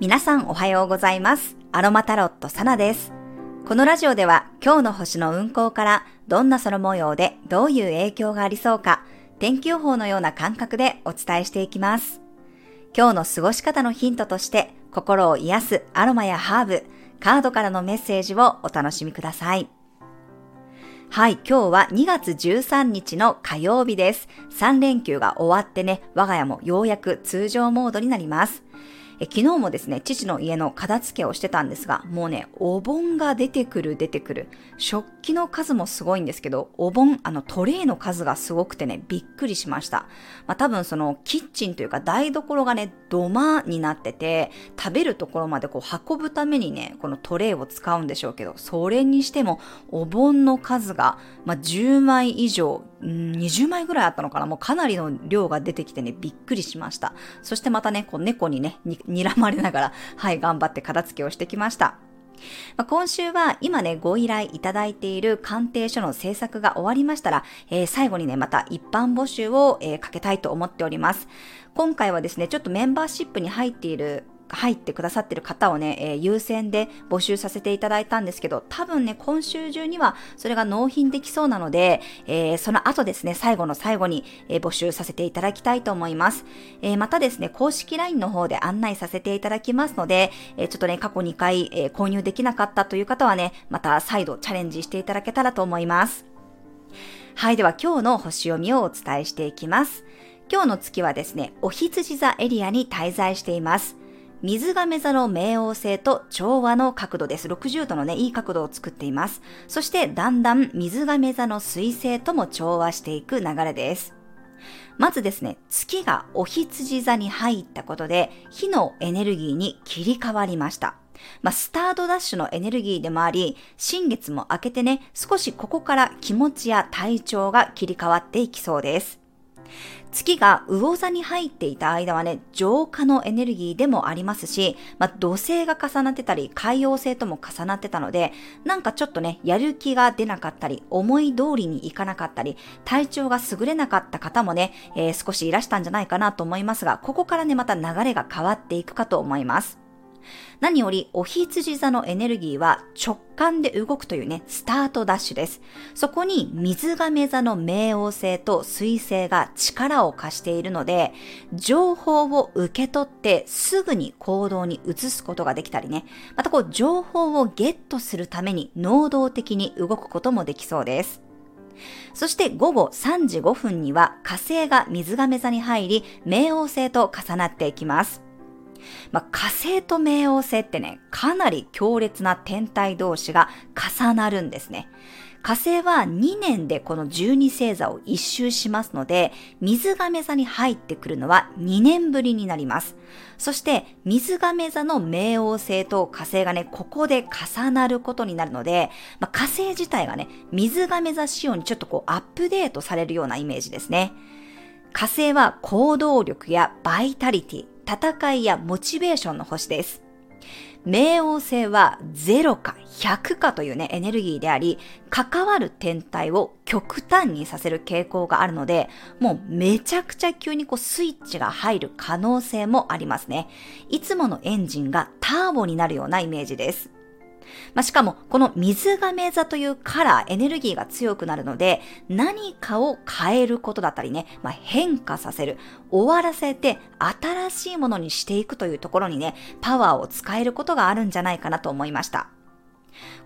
皆さんおはようございます。アロマタロットサナです。このラジオでは今日の星の運行からどんな空模様でどういう影響がありそうか天気予報のような感覚でお伝えしていきます。今日の過ごし方のヒントとして心を癒すアロマやハーブ、カードからのメッセージをお楽しみください。はい、今日は2月13日の火曜日です。3連休が終わってね、我が家もようやく通常モードになります。え昨日もですね、父の家の片付けをしてたんですが、もうね、お盆が出てくる出てくる。食器の数もすごいんですけど、お盆、あのトレイの数がすごくてね、びっくりしました。まあ多分そのキッチンというか台所がね、土間になってて、食べるところまでこう運ぶためにね、このトレイを使うんでしょうけど、それにしてもお盆の数が、まあ、10枚以上、20枚ぐらいあったのかなもうかなりの量が出てきてね、びっくりしました。そしてまたね、こう猫にね、睨まれながら、はい、頑張って片付けをしてきました。まあ、今週は今ね、ご依頼いただいている鑑定書の制作が終わりましたら、えー、最後にね、また一般募集を、えー、かけたいと思っております。今回はですね、ちょっとメンバーシップに入っている入ってくださってる方をね、えー、優先で募集させていただいたんですけど、多分ね、今週中にはそれが納品できそうなので、えー、その後ですね、最後の最後に、えー、募集させていただきたいと思います。えまたですね、公式 LINE の方で案内させていただきますので、えちょっとね、過去2回、え購入できなかったという方はね、また再度チャレンジしていただけたらと思います。はい、では今日の星読みをお伝えしていきます。今日の月はですね、お羊座エリアに滞在しています。水亀座の冥王星と調和の角度です。60度のね、いい角度を作っています。そして、だんだん水亀座の水星とも調和していく流れです。まずですね、月がお羊座に入ったことで、火のエネルギーに切り替わりました。まあ、スタートダッシュのエネルギーでもあり、新月も明けてね、少しここから気持ちや体調が切り替わっていきそうです。月が魚座に入っていた間はね、浄化のエネルギーでもありますし、まあ、土星が重なってたり、海洋星とも重なってたので、なんかちょっとね、やる気が出なかったり、思い通りにいかなかったり、体調が優れなかった方もね、えー、少しいらしたんじゃないかなと思いますが、ここからね、また流れが変わっていくかと思います。何よりお羊座のエネルギーは直感で動くというね、スタートダッシュです。そこに水亀座の冥王星と水星が力を貸しているので、情報を受け取ってすぐに行動に移すことができたりね、またこう情報をゲットするために能動的に動くこともできそうです。そして午後3時5分には火星が水亀座に入り、冥王星と重なっていきます。まあ、火星と冥王星ってね、かなり強烈な天体同士が重なるんですね。火星は2年でこの12星座を一周しますので、水亀座に入ってくるのは2年ぶりになります。そして、水亀座の冥王星と火星がね、ここで重なることになるので、まあ、火星自体がね、水亀座仕様にちょっとこうアップデートされるようなイメージですね。火星は行動力やバイタリティ、戦いやモチベーションの星です。冥王星は0か100かというね、エネルギーであり、関わる天体を極端にさせる傾向があるので、もうめちゃくちゃ急にこうスイッチが入る可能性もありますね。いつものエンジンがターボになるようなイメージです。まあ、しかも、この水亀座というカラー、エネルギーが強くなるので、何かを変えることだったりね、まあ、変化させる、終わらせて新しいものにしていくというところにね、パワーを使えることがあるんじゃないかなと思いました。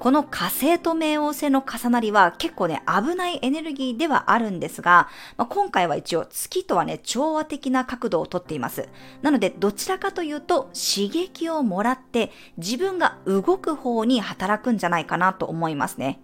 この火星と冥王星の重なりは結構ね、危ないエネルギーではあるんですが、まあ、今回は一応月とはね、調和的な角度をとっています。なので、どちらかというと刺激をもらって自分が動く方に働くんじゃないかなと思いますね。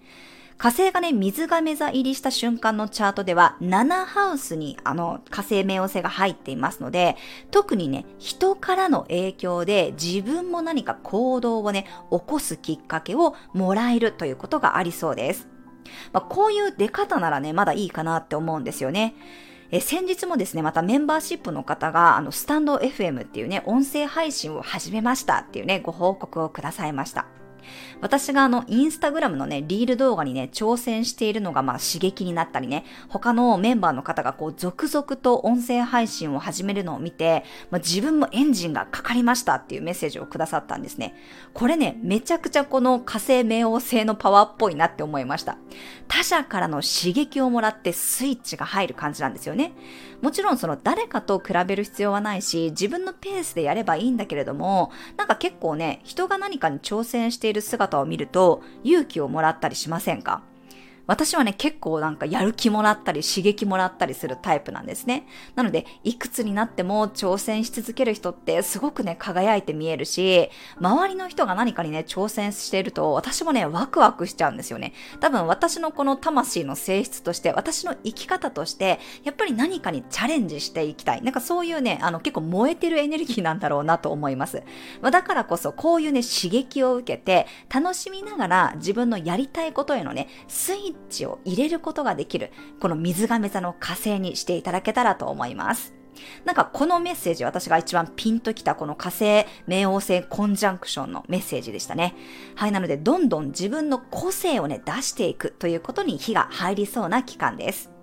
火星がね、水亀座入りした瞬間のチャートでは、7ハウスにあの火星冥王星が入っていますので、特にね、人からの影響で自分も何か行動をね、起こすきっかけをもらえるということがありそうです。まあ、こういう出方ならね、まだいいかなって思うんですよね。え先日もですね、またメンバーシップの方が、あの、スタンド FM っていうね、音声配信を始めましたっていうね、ご報告をくださいました。私があの、インスタグラムのね、リール動画にね、挑戦しているのがまあ刺激になったりね、他のメンバーの方がこう、続々と音声配信を始めるのを見て、まあ、自分もエンジンがかかりましたっていうメッセージをくださったんですね。これね、めちゃくちゃこの火星冥王星のパワーっぽいなって思いました。他者からの刺激をもらってスイッチが入る感じなんですよね。もちろんその誰かと比べる必要はないし、自分のペースでやればいいんだけれども、なんか結構ね、人が何かに挑戦している姿を見ると勇気をもらったりしませんか？私はね、結構なんかやる気もらったり刺激もらったりするタイプなんですね。なので、いくつになっても挑戦し続ける人ってすごくね、輝いて見えるし、周りの人が何かにね、挑戦していると、私もね、ワクワクしちゃうんですよね。多分私のこの魂の性質として、私の生き方として、やっぱり何かにチャレンジしていきたい。なんかそういうね、あの結構燃えてるエネルギーなんだろうなと思います。まあ、だからこそ、こういうね、刺激を受けて、楽しみながら自分のやりたいことへのね、スイッチを入れることができる、この水亀座の火星にしていただけたらと思います。なんかこのメッセージ私が一番ピンときたこの火星冥王星コンジャンクションのメッセージでしたね。はい、なのでどんどん自分の個性をね出していくということに火が入りそうな期間です。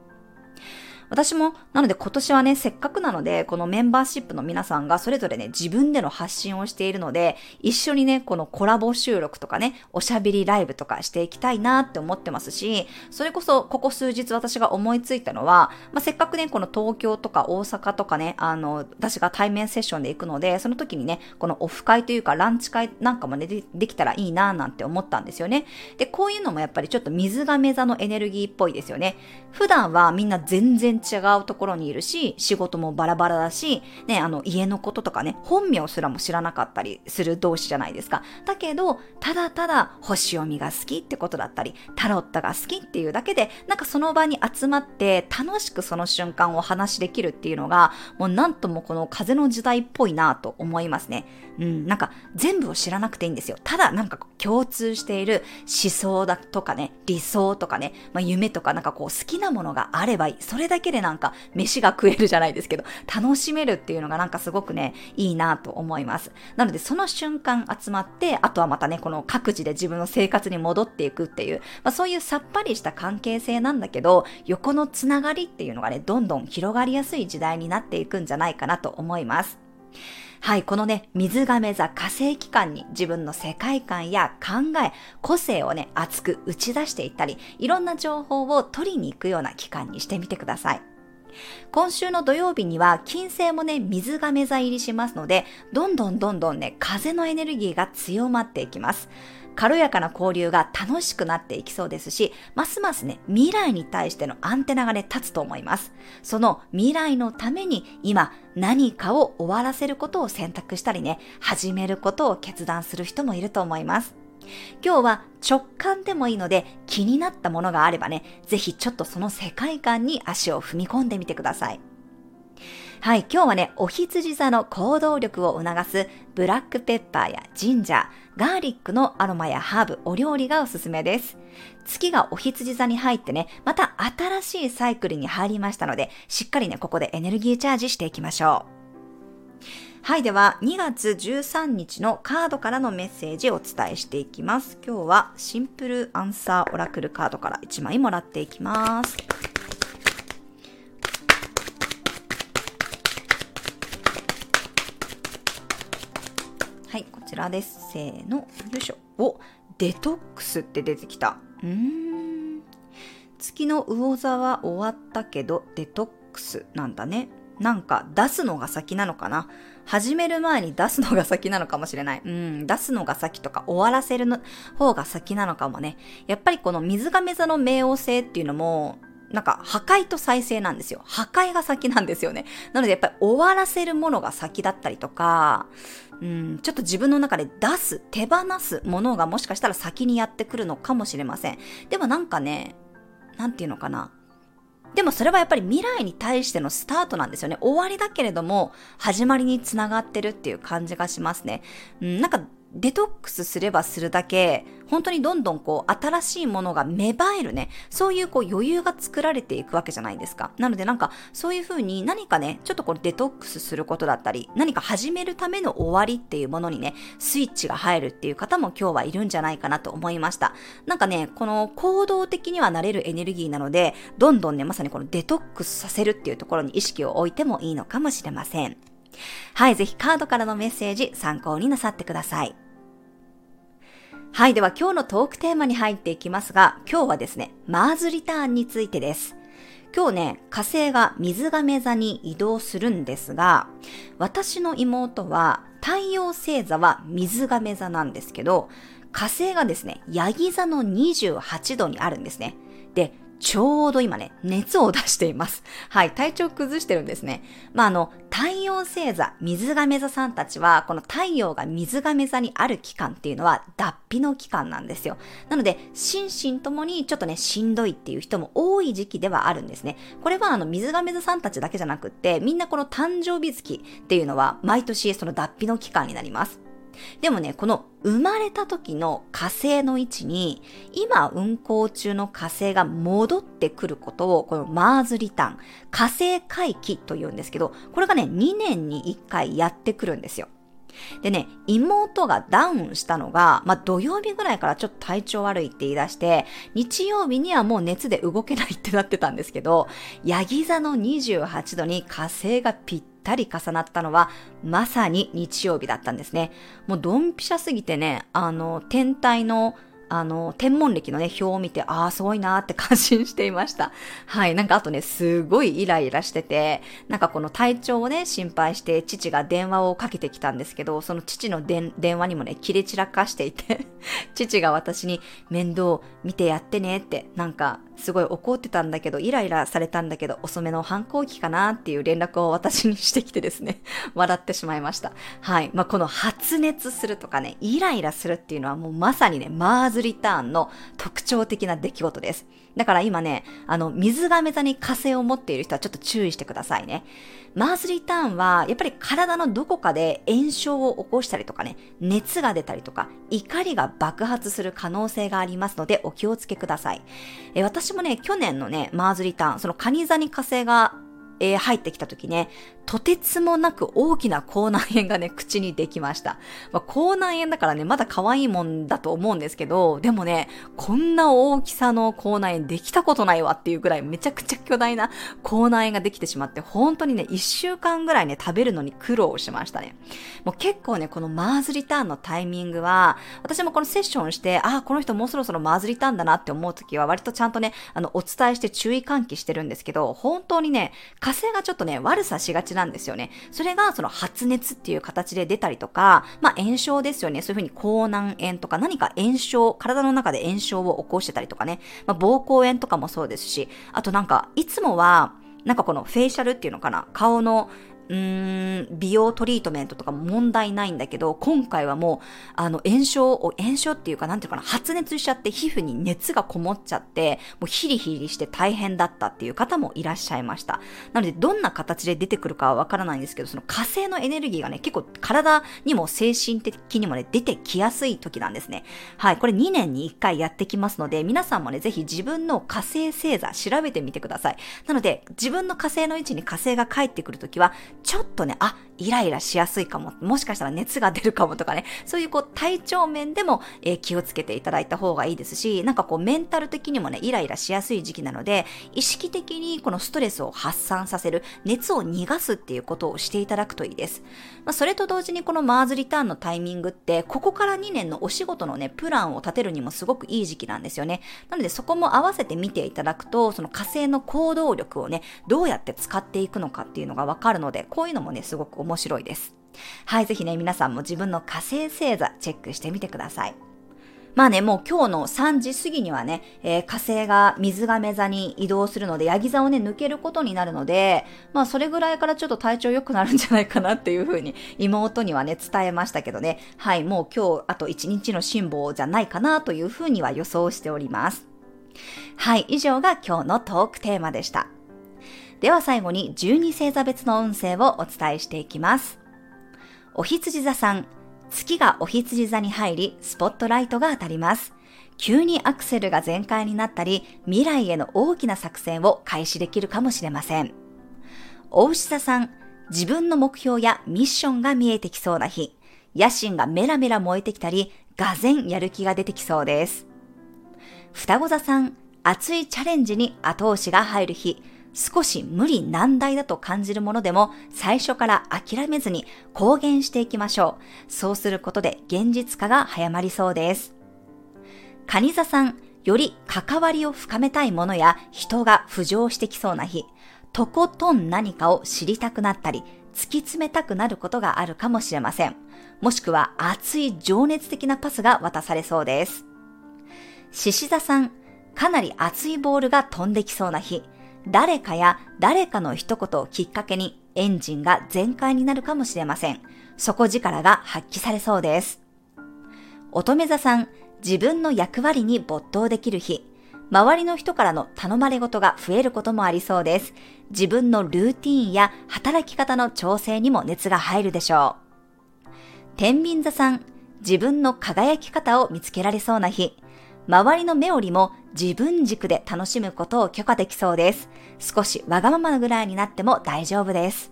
私も、なので今年はね、せっかくなので、このメンバーシップの皆さんがそれぞれね、自分での発信をしているので、一緒にね、このコラボ収録とかね、おしゃべりライブとかしていきたいなって思ってますし、それこそ、ここ数日私が思いついたのは、まあ、せっかくね、この東京とか大阪とかね、あの、私が対面セッションで行くので、その時にね、このオフ会というかランチ会なんかもね、でできたらいいななんて思ったんですよね。で、こういうのもやっぱりちょっと水亀座のエネルギーっぽいですよね。普段はみんな全然違うところにいるし、仕事もバラバラだし、ね、あの、家のこととかね、本名すらも知らなかったりする同士じゃないですか。だけど、ただただ星読みが好きってことだったり、タロットが好きっていうだけで、なんかその場に集まって楽しくその瞬間を話しできるっていうのが、もうなんともこの風の時代っぽいなと思いますね。うん、なんか全部を知らなくていいんですよ。ただなんか共通している思想だとかね、理想とかね、まあ、夢とかなんかこう好きなものがあればいい。それだけでなんか飯が食えるじゃないですけど、楽しめるっていうのがなんかすごくね、いいなと思います。なのでその瞬間集まって、あとはまたね、この各自で自分の生活に戻っていくっていう、まあ、そういうさっぱりした関係性なんだけど、横のつながりっていうのがね、どんどん広がりやすい時代になっていくんじゃないかなと思います。はい、このね、水亀座火星期間に自分の世界観や考え、個性をね、熱く打ち出していったり、いろんな情報を取りに行くような期間にしてみてください。今週の土曜日には金星もね、水亀座入りしますので、どんどんどんどんね、風のエネルギーが強まっていきます。軽やかな交流が楽しくなっていきそうですし、ますますね、未来に対してのアンテナがね、立つと思います。その未来のために今何かを終わらせることを選択したりね、始めることを決断する人もいると思います。今日は直感でもいいので気になったものがあればね、ぜひちょっとその世界観に足を踏み込んでみてください。はい、今日はね、お羊座の行動力を促すブラックペッパーやジンジャー、ガーリックのアロマやハーブ、お料理がおすすめです。月がお羊座に入ってね、また新しいサイクルに入りましたので、しっかりね、ここでエネルギーチャージしていきましょう。はい、では2月13日のカードからのメッセージをお伝えしていきます。今日はシンプルアンサーオラクルカードから1枚もらっていきます。はい、こちらです。せーの、よいしょ。お、デトックスって出てきた。うーん。月の魚座は終わったけど、デトックスなんだね。なんか出すのが先なのかな始める前に出すのが先なのかもしれない。うん、出すのが先とか終わらせるの方が先なのかもね。やっぱりこの水亀座の冥王星っていうのも、なんか破壊と再生なんですよ。破壊が先なんですよね。なのでやっぱり終わらせるものが先だったりとか、うん、ちょっと自分の中で出す、手放すものがもしかしたら先にやってくるのかもしれません。でもなんかね、なんていうのかな。でもそれはやっぱり未来に対してのスタートなんですよね。終わりだけれども、始まりにつながってるっていう感じがしますね。うん、なんか、デトックスすればするだけ、本当にどんどんこう、新しいものが芽生えるね、そういうこう余裕が作られていくわけじゃないですか。なのでなんか、そういうふうに何かね、ちょっとこうデトックスすることだったり、何か始めるための終わりっていうものにね、スイッチが入るっていう方も今日はいるんじゃないかなと思いました。なんかね、この行動的にはなれるエネルギーなので、どんどんね、まさにこのデトックスさせるっていうところに意識を置いてもいいのかもしれません。はい、ぜひカードからのメッセージ参考になさってください。はい、では今日のトークテーマに入っていきますが、今日はですね、マーズリターンについてです。今日ね、火星が水亀座に移動するんですが、私の妹は太陽星座は水亀座なんですけど、火星がですね、ヤギ座の28度にあるんですね。で、ちょうど今ね、熱を出しています。はい、体調崩してるんですね。まあ、あの、太陽星座、水亀座さんたちは、この太陽が水亀座にある期間っていうのは、脱皮の期間なんですよ。なので、心身ともにちょっとね、しんどいっていう人も多い時期ではあるんですね。これはあの、水亀座さんたちだけじゃなくって、みんなこの誕生日月っていうのは、毎年その脱皮の期間になります。でもね、この生まれた時の火星の位置に、今運行中の火星が戻ってくることを、このマーズリターン、火星回帰と言うんですけど、これがね、2年に1回やってくるんですよ。でね、妹がダウンしたのが、まあ、土曜日ぐらいからちょっと体調悪いって言い出して、日曜日にはもう熱で動けないってなってたんですけど、ヤギ座の28度に火星がぴったり重なったのは、まさに日曜日だったんですね。もうドンピシャすぎてね、あの、天体のあの、天文歴のね、表を見て、ああ、すごいなーって感心していました。はい。なんかあとね、すごいイライラしてて、なんかこの体調をね、心配して父が電話をかけてきたんですけど、その父の電話にもね、切れ散らかしていて 父が私に面倒見てやってねって、なんかすごい怒ってたんだけど、イライラされたんだけど、遅めの反抗期かなっていう連絡を私にしてきてですね、笑ってしまいました。はい。まあ、この発熱するとかね、イライラするっていうのはもうまさにね、マーズリターンの特徴的な出来事です。だから今ね、あの、水亀座に火星を持っている人はちょっと注意してくださいね。マーズリターンは、やっぱり体のどこかで炎症を起こしたりとかね、熱が出たりとか、怒りが爆発する可能性がありますので、お気をつけください。え私私もね、去年のね、マーズリターン、そのカニ座に火星がえー、入ってきた時ね、とてつもなく大きな口内炎がね、口にできました。まあ、口内炎だからね、まだ可愛いもんだと思うんですけど、でもね、こんな大きさの口内炎できたことないわっていうぐらいめちゃくちゃ巨大な口内炎ができてしまって、本当にね、一週間ぐらいね、食べるのに苦労しましたね。もう結構ね、このマーズリターンのタイミングは、私もこのセッションして、ああ、この人もうそろそろマーズリターンだなって思う時は、割とちゃんとね、あの、お伝えして注意喚起してるんですけど、本当にね、火星がちょっとね、悪さしがちなんですよね。それがその発熱っていう形で出たりとか、まあ炎症ですよね。そういうふうに口内炎とか何か炎症、体の中で炎症を起こしてたりとかね。まあ膀胱炎とかもそうですし、あとなんか、いつもは、なんかこのフェイシャルっていうのかな顔のうーん、美容トリートメントとか問題ないんだけど、今回はもう、あの、炎症を、炎症っていうか、なんていうかな、発熱しちゃって皮膚に熱がこもっちゃって、もうヒリヒリして大変だったっていう方もいらっしゃいました。なので、どんな形で出てくるかはわからないんですけど、その火星のエネルギーがね、結構体にも精神的にもね、出てきやすい時なんですね。はい、これ2年に1回やってきますので、皆さんもね、ぜひ自分の火星星座調べてみてください。なので、自分の火星の位置に火星が帰ってくるときは、ちょっとね、あ、イライラしやすいかも、もしかしたら熱が出るかもとかね、そういうこう体調面でも、えー、気をつけていただいた方がいいですし、なんかこうメンタル的にもね、イライラしやすい時期なので、意識的にこのストレスを発散させる、熱を逃がすっていうことをしていただくといいです。まあ、それと同時にこのマーズリターンのタイミングって、ここから2年のお仕事のね、プランを立てるにもすごくいい時期なんですよね。なのでそこも合わせて見ていただくと、その火星の行動力をね、どうやって使っていくのかっていうのがわかるので、こういうのもね、すごく面面白いです。はい、ぜひね、皆さんも自分の火星星座チェックしてみてください。まあね、もう今日の3時過ぎにはね、えー、火星が水亀座に移動するので、ヤギ座をね、抜けることになるので、まあそれぐらいからちょっと体調良くなるんじゃないかなっていうふうに妹にはね、伝えましたけどね、はい、もう今日あと1日の辛抱じゃないかなというふうには予想しております。はい、以上が今日のトークテーマでした。では最後に12星座別の運勢をお伝えしていきます。お羊座さん、月がお羊座に入り、スポットライトが当たります。急にアクセルが全開になったり、未来への大きな作戦を開始できるかもしれません。大牛座さん、自分の目標やミッションが見えてきそうな日、野心がメラメラ燃えてきたり、がぜんやる気が出てきそうです。双子座さん、熱いチャレンジに後押しが入る日、少し無理難題だと感じるものでも最初から諦めずに公言していきましょう。そうすることで現実化が早まりそうです。蟹座さん、より関わりを深めたいものや人が浮上してきそうな日、とことん何かを知りたくなったり、突き詰めたくなることがあるかもしれません。もしくは熱い情熱的なパスが渡されそうです。獅子座さん、かなり熱いボールが飛んできそうな日、誰かや誰かの一言をきっかけにエンジンが全開になるかもしれません。底力が発揮されそうです。乙女座さん、自分の役割に没頭できる日、周りの人からの頼まれ事が増えることもありそうです。自分のルーティーンや働き方の調整にも熱が入るでしょう。天秤座さん、自分の輝き方を見つけられそうな日、周りの目よりも自分軸で楽しむことを許可できそうです。少しわがままなぐらいになっても大丈夫です。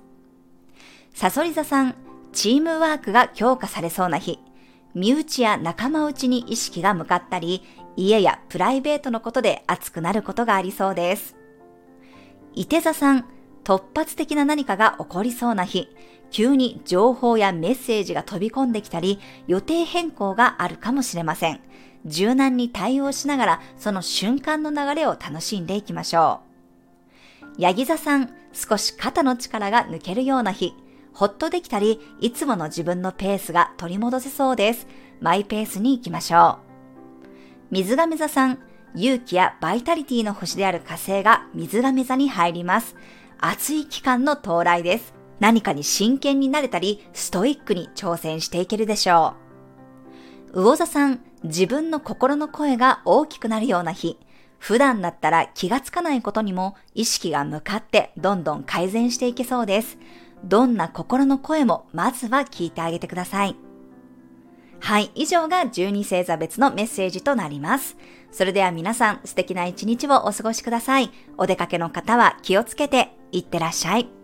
サソリ座さん、チームワークが強化されそうな日、身内や仲間内に意識が向かったり、家やプライベートのことで熱くなることがありそうです。伊手座さん、突発的な何かが起こりそうな日、急に情報やメッセージが飛び込んできたり、予定変更があるかもしれません。柔軟に対応しながら、その瞬間の流れを楽しんでいきましょう。ヤギ座さん、少し肩の力が抜けるような日、ほっとできたり、いつもの自分のペースが取り戻せそうです。マイペースに行きましょう。水亀座さん、勇気やバイタリティの星である火星が水亀座に入ります。暑い期間の到来です。何かに真剣になれたり、ストイックに挑戦していけるでしょう。魚座さん、自分の心の声が大きくなるような日、普段だったら気がつかないことにも意識が向かってどんどん改善していけそうです。どんな心の声もまずは聞いてあげてください。はい、以上が12星座別のメッセージとなります。それでは皆さん素敵な一日をお過ごしください。お出かけの方は気をつけていってらっしゃい。